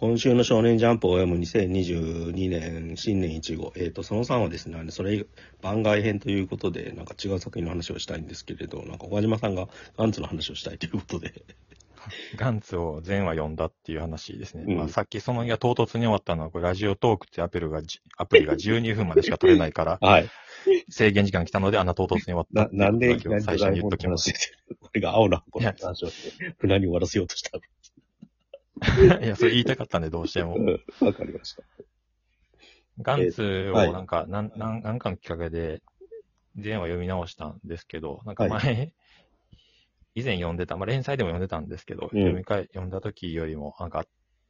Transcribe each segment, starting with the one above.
今週の少年ジャンプを読む2022年新年1号。えっ、と、その3はですね、それ番外編ということで、なんか違う作品の話をしたいんですけれど、なんか岡島さんがガンツの話をしたいということで。ガンツを全話読んだっていう話ですね。うんまあ、さっきその日が唐突に終わったのは、これラジオトークってアプリがじ、アプリが12分までしか取れないから、はい。制限時間が来たので、あんな唐突に終わったな、なんで最初に言っときます。これが青なこの話をして、無難に終わらせようとした。いや、それ言いたかったんで、どうしてもう。んわかりました。ガンツをはいなんか、なん、なんなんかのきっかけで、全話読み直したんですけど、なんか前、以前読んでた、まあ、連載でも読んでたんですけど、うん読み返、読んだ時よりも、なんか、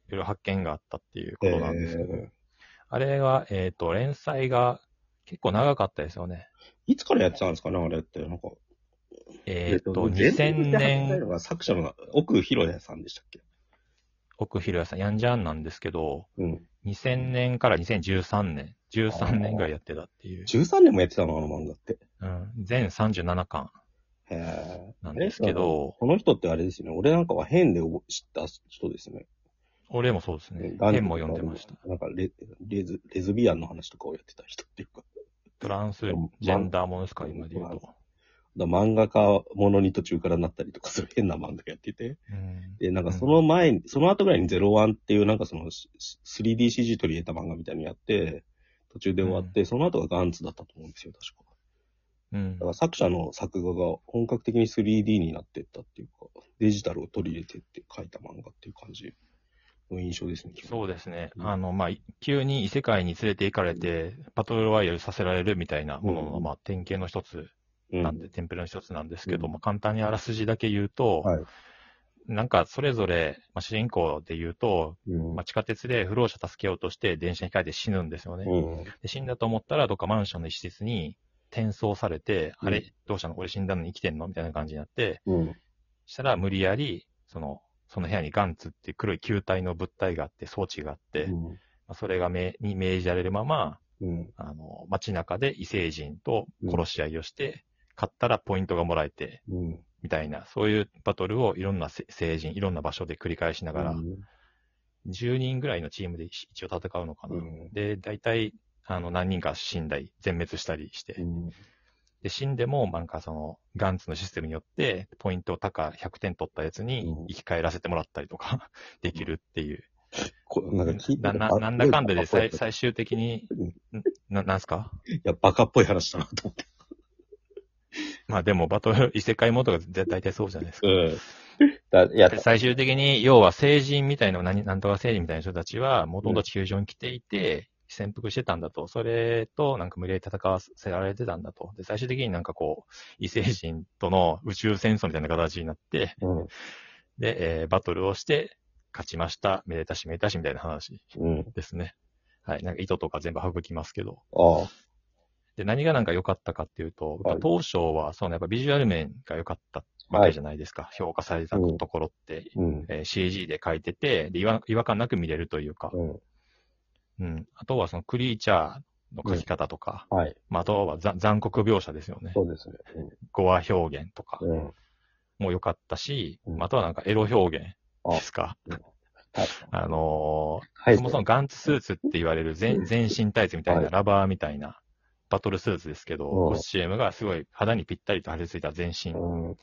いろいろ発見があったっていうことなんですけど、えあれが、えっ、と、連載が結構長かったですよね。いつからやってたんですかね、あれって。なんか。えっ、と、全体2000でやってた年、作者の奥広也さんでしたっけ？奥広也さん、ヤンジャンなんですけど、うん。2000年から2013年、13年ぐらいやってたっていう、13年もやってたの、あの漫画って。うん、全37巻へえ。なんですけど、この人ってあれですよね。俺なんかは変で知った人ですね。俺もそうですね。変も読んでました。。なんかレレズ、レズビアンの話とかをやってた人っていうか。トランスジェンダーものですか、今で言うと。だ漫画家ものに途中からなったりとかする変な漫画やってて。うんで、なんかその前に、その後ぐらいにゼロワンっていうなんかそのし 3DCG 取り入れた漫画みたいにやって、途中で終わって、その後がガンツだったと思うんですよ、確か。うんだから作者の作画が本格的に 3D になっていったっていうか、デジタルを取り入れてって書いた漫画っていう感じの印象ですね。そうですね。うんあの、まあ、急に異世界に連れて行かれて、バトルロワイヤルさせられるみたいなものの、うんまあ、典型の一つうんなんで、テンプレの一つなんですけど、うんまあ、簡単にあらすじだけ言うと、はい。なんか、それぞれ、まあ、主人公で言うと、うんまあ、地下鉄で不老者助けようとして電車に帰って死ぬんですよね。うん。で死んだと思ったら、どっかマンションの一室に転送されて、うんあれ、どうしたの？俺死んだの？に生きてんの？みたいな感じになって、うん。したら無理やり、その、その部屋にガンツって黒い球体の物体があって、装置があって、まあそれが命に命じられるまま、うん。あの、街中で異星人と殺し合いをして、勝ったらポイントがもらえて、うん。みたいな、そういうバトルをいろんなせ星人、いろんな場所で繰り返しながら、10人ぐらいのチームで一応戦うのかな。うんで、大体、あの、何人か死んだり、全滅したりして、うん。で、死んでも、なんかその、ガンツのシステムによって、ポイントを高100点取ったやつにうん生き返らせてもらったりとか、できるっていう。こなんか聞いてな、な、なんだかんだで最い最終的に、んな、なんすか？や、バカっぽい話だなと思って。まあでも、バトル、異世界モードが絶大体そうじゃないですか。うん。だいやで、最終的に、要は成人みたいな、何、なんとか成人みたいな人たちは、もともと地球上に来ていて、潜伏してたんだと。それと、なんか無理やり戦わせられてたんだと。で、最終的になんかこう、異星人との宇宙戦争みたいな形になって、うん。で、えーバトルをして、勝ちました。めでたしめでたしみたいな話うん。ですね。はい。なんか糸とか全部省きますけど。ああ。で、何がなんか良かったかっていうと、はい当初は、そのやっぱビジュアル面が良かったわけじゃないですか。評価されたところって、うん。えー CG で書いてて、で違和違和感なく見れるというか、うん。うん。あとはそのクリーチャーの書き方とか、はい。まあ、あとはざ残酷描写ですよね。そうですね。語話表現とかうん。も良かったし、うんあとはなんかエロ表現あですか。はい。あのはい。ーそもそもガンツスーツって言われる全全身タイツみたいな、はいラバーみたいなバトルスーツですけど、うんコスチュームがすごい肌にぴったりと貼り付いた全身うん。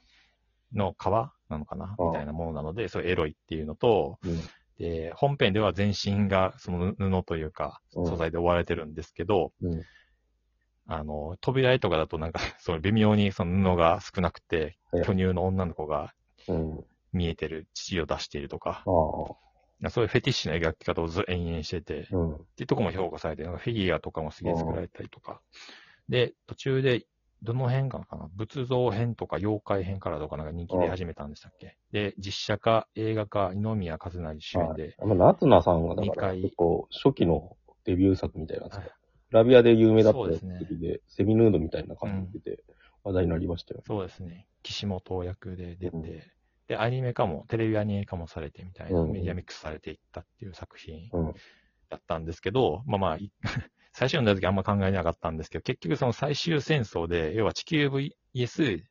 の皮なのかなうんみたいなものなので、そういうエロいっていうのと、うん。で、本編では全身がその布というか、うん素材で覆われてるんですけど、うん。あの、扉絵とかだとなんか、その微妙にその布が少なくて、はい巨乳の女の子がうん。見えてる父を出しているとか。そういうフェティッシュな描き方をず延々してて、うん。っていうとこも評価されて、なんかフィギュアとかもすげえ作られたりとか。で、途中で、どの辺かな？仏像編とか妖怪編からとかなんか人気出始めたんでしたっけ？で、実写化、映画化、二宮和也主演で、あの、夏菜さんがだ二から、回。結構初期のデビュー作みたいなはい。が、ラビアで有名だったそうですね。時で、セミヌードみたいな感じで話題になりましたよ。そうですね、岸本役で出て、うんで、アニメ化も、テレビアニメ化もされてみたいな、うんメディアミックスされていったっていう作品うん。だったんですけど、まあまあ、い 最初読んだ時あんま考えなかったんですけど、結局その最終戦争で、要は地球 VS。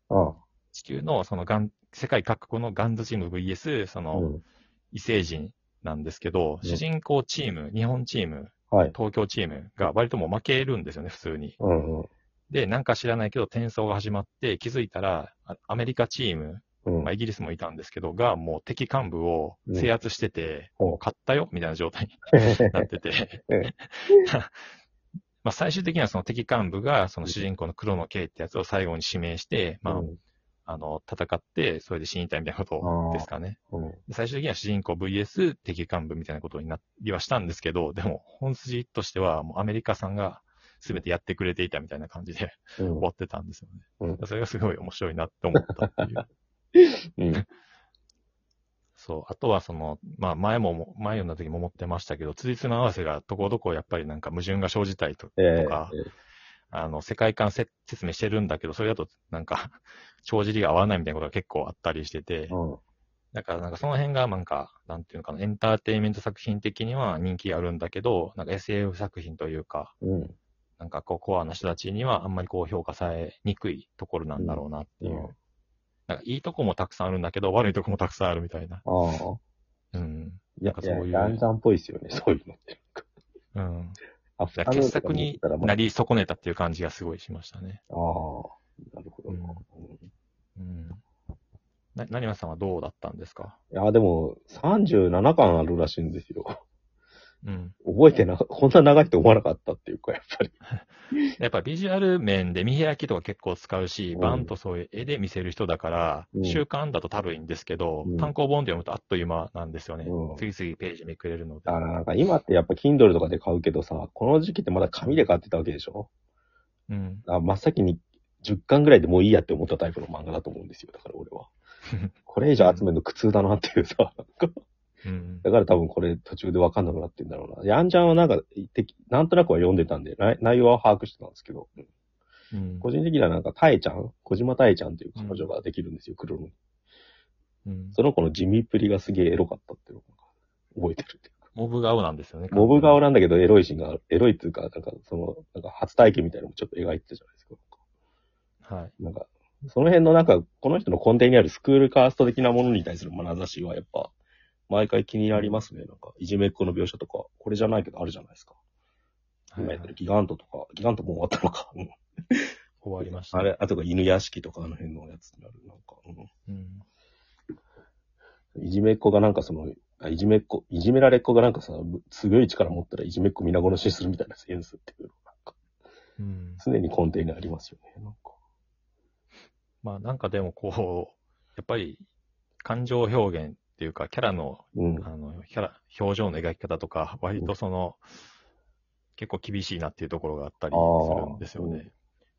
地球のそのガン、世界各国のガンズチーム VS、その、うん。異星人なんですけど、うん主人公チーム、日本チーム、はい。東京チームが割ともう負けるんですよね、普通に。うんうん。で、なんか知らないけど転送が始まって、気づいたら、あアメリカチーム、うんまあ、イギリスもいたんですけど、がもう敵幹部を制圧してて、うん。もう勝ったよ、みたいな状態に なってて。え、まあ最終的にはその敵幹部が、その主人公の黒野圭ってやつを最後に指名して、まあ、うん。あの、戦って、それで死にたいみたいなことですかね。うん。で最終的には主人公 VS 敵幹部みたいなことになりはしたんですけど、でも本筋としてはもうアメリカさんが全てやってくれていたみたいな感じでうん。終わってたんですよね。うん。それがすごい面白いなって思ったっていう。うん。そう。あとはその、まあ前も、前読んだ時も思ってましたけど、つりつま合わせがところどころやっぱりなんか矛盾が生じたりとええとか、あの、世界観せ説明してるんだけど、それだとなんか、帳尻が合わないみたいなことが結構あったりしてて、うん。だからなんかその辺がなんか、なんていうのかな、エンターテインメント作品的には人気あるんだけど、なんか SF 作品というか、うん。なんかこうコアな人たちにはあんまりこう評価されにくいところなんだろうなっていう。うんなんかいいとこもたくさんあるんだけど、悪いとこもたくさんあるみたいな。ああ。うん。いやなんか、そういういや、ヤンジャンっぽいですよね、そういうのって。うん。アだから傑作になり損ねたっていう感じがすごいしましたね。ああ、なるほどな。うん。な、なにまさんはどうだったんですか？いや、でも、37巻あるらしいんですよ。うん。覚えてな、こんな長いと思わなかったっていうか、やっぱり。やっぱビジュアル面で見開きとか結構使うし、うんバンとそういう絵で見せる人だから、うん習慣だと多分いいんですけど、うん単行本で読むとあっという間なんですよね。うん次々ページめくれるのでだ。からなんか今ってやっぱ Kindle とかで買うけどさ、この時期ってまだ紙で買ってたわけでしょ？うん。あ真っ先に10巻ぐらいでもういいやって思ったタイプの漫画だと思うんですよ。だから俺は。これ以上集めるの苦痛だなっていうさ。だから多分これ途中でわかんなくなってんだろうな。ヤンジャンはなんか、なんとなくは読んでたんで、内内容は把握してたんですけど、うん。個人的にはなんか、タエちゃん？小島タエちゃんという彼女ができるんですよ、黒の。うんその子の地味っぷりがすげえエロかったっていうのを覚えてるっていうか。モブ顔なんですよね。モブ顔なんだけどエロいシーンが、エロいっていうか、なんかその、なんか初体験みたいなのもちょっと描いてたじゃないですか。はい。なんか、その辺のなんか、この人の根底にあるスクールカースト的なものに対する眼差しはやっぱ、毎回気になりますね。なんか、いじめっ子の描写とか、これじゃないけどあるじゃないですか。今やってるギガントとか、ギガントもう終わったのか。うん終わりました。あれ、あとが犬屋敷とかあの辺のやつになる。なんか、うん。うん、いじめっ子がなんかその、あいじめっ子、いじめられっ子がなんかさ、すごい力持ったらいじめっ子皆殺しにするみたいなセンスっていうのが、なんか、うん。常に根底にありますよね。なんか。まあなんかでもこう、やっぱり感情表現っていうか、キャラの、うん。あの、キャラ、表情の描き方とか、割とその、結構厳しいなっていうところがあったりするんですよね。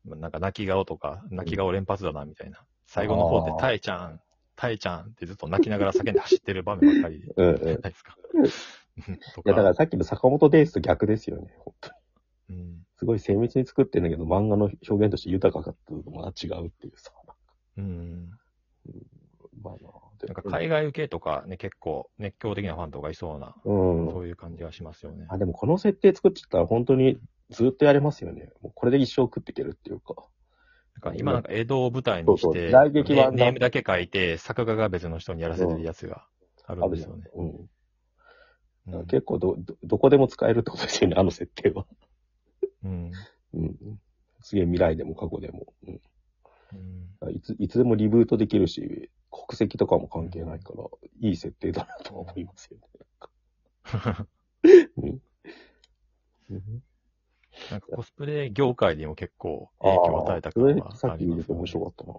まあなんか泣き顔とか、泣き顔連発だなみたいな。最後の方であー、タエちゃん、タエちゃんってずっと泣きながら叫んで走ってる場面ばっかりうんうん。いないですか。とや、だからさっきの坂本デイズと逆ですよね。本当にうん。すごい精密に作ってるんだけど、漫画の表現として豊かかったのとまた違うっていうさ。うん。まあななんか海外受けとかね、結構熱狂的なファンとかいそうな、うん。そういう感じがしますよね。あ、でもこの設定作っちゃったら本当にずっとやれますよね。もうこれで一生食っていけるっていうか。なんか今なんか江戸を舞台にしそうそう劇版ネームだけ書いて、作画が別の人にやらせてるやつがあるんですよね。うん。うん結構ど、ど、どこでも使えるってことですよね、あの設定は。うんうん。すげえ未来でも過去でも。うんうん。いつ、いつでもリブートできるし、国籍とかも関係ないから、いい設定だなとは思いますよね。うん。うんなんかコスプレ業界にも結構影響を与えた感はさっきありますよね面白かったな。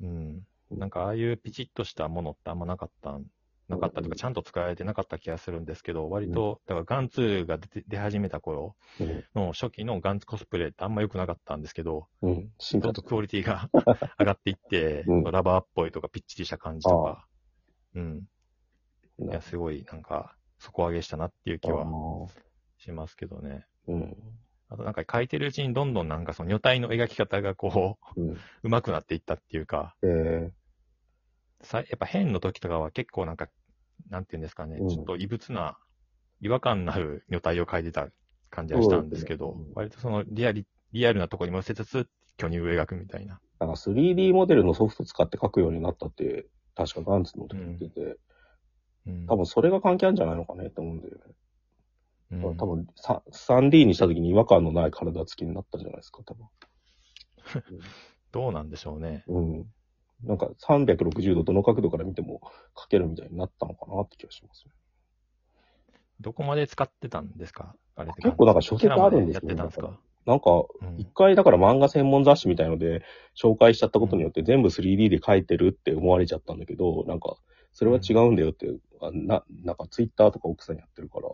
うん。なんかああいうピチッとしたものってあんまなかった、なかったとか、ちゃんと使われてなかった気がするんですけど、割と、だからガンツーが出て出始めた頃うん。の初期のガンツコスプレってあんま良くなかったんですけど、うん。ちょっとクオリティが 上がっていって、うんラバーっぽいとかピッチリした感じとか、うん。いなや、すごいなんか、底上げしたなっていう気はしますけどね。うん。あとなんか書いてるうちにどんどんなんかその女体の描き方がこう、うん。上手くなっていったっていうか、えさやっぱ変の時とかは結構なんか、なんていうんですかね、うんちょっと異物な、違和感のある女体を描いてた感じはしたんですけど、そうですねうん割とそのリアリリアルなところにも寄せつつ、巨乳を描くみたいな。ー、なんか 3D モデルのソフト使って書くようになったって、確かガンツの時言ってて、うん多分それが関係あるんじゃないのかねって思うんだよね。うん多分さ 3D にした時に違和感のない体つきになったんじゃないですか、多分。どうなんでしょうね。うん。なんか360度どの角度から見ても描けるみたいになったのかなって気がしますね。どこまで使ってたんですか？あれ結構なんか書籍あるんですよやってたんですか？なんか、うん。一回だから漫画専門雑誌みたいので紹介しちゃったことによって全部 3D で描いてるって思われちゃったんだけど、なんか、それは違うんだよって、あな、なんかツイッターとか奥さんやってるから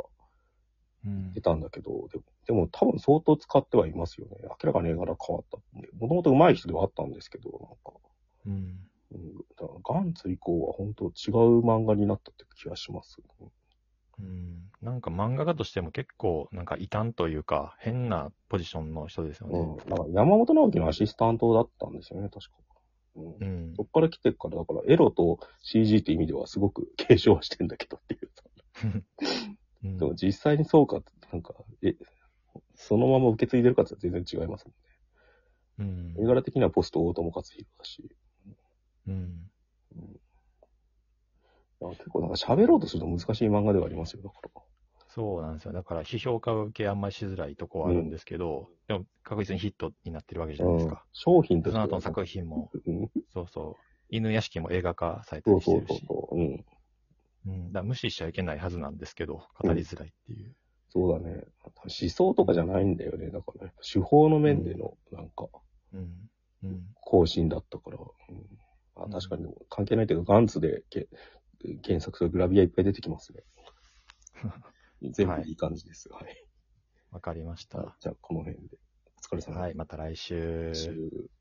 うん。出たんだけど、でもでも多分相当使ってはいますよね。明らかに絵柄変わった。んで。もともと上手い人ではあったんですけど、なんか、うんうん、だからガンツ以降は本当違う漫画になったって気がします。うんなんか漫画家としても結構なんか異端というか変なポジションの人ですようん。ね。なんか山本直樹のアシスタントだったんですよね、確か。うんうんそっから来てから、だからエロと CG って意味ではすごく継承はしてんだけどっていうさ。うんでも実際にそうかなんか、え、そのまま受け継いでるかって全然違いますもんね。うん絵柄的にはポスト大友克洋だし。うんいや結構なんか喋ろうとすると難しい漫画ではありますよ、だから。そうなんですよ。だから批評家受けあんまりしづらいとこはあるんですけど、でも確実にヒットになってるわけじゃないですうんか。商品としてはその後の作品も、うんそうそう。犬屋敷も映画化されたそうそうりしてるし。そうそう。うん。うん、だから無視しちゃいけないはずなんですけど、語りづらいっていう。そうだね。思想とかじゃないんだよね。だからね、手法の面での、なんか、うん。うん。更新だったから。うん、あうん確かに関係ないけど、ガンツでけ検索するグラビアいっぱい出てきますね。全部いい感じです。はい。わかりました。じゃあ、この辺で。お疲れ様はい、また来週。です。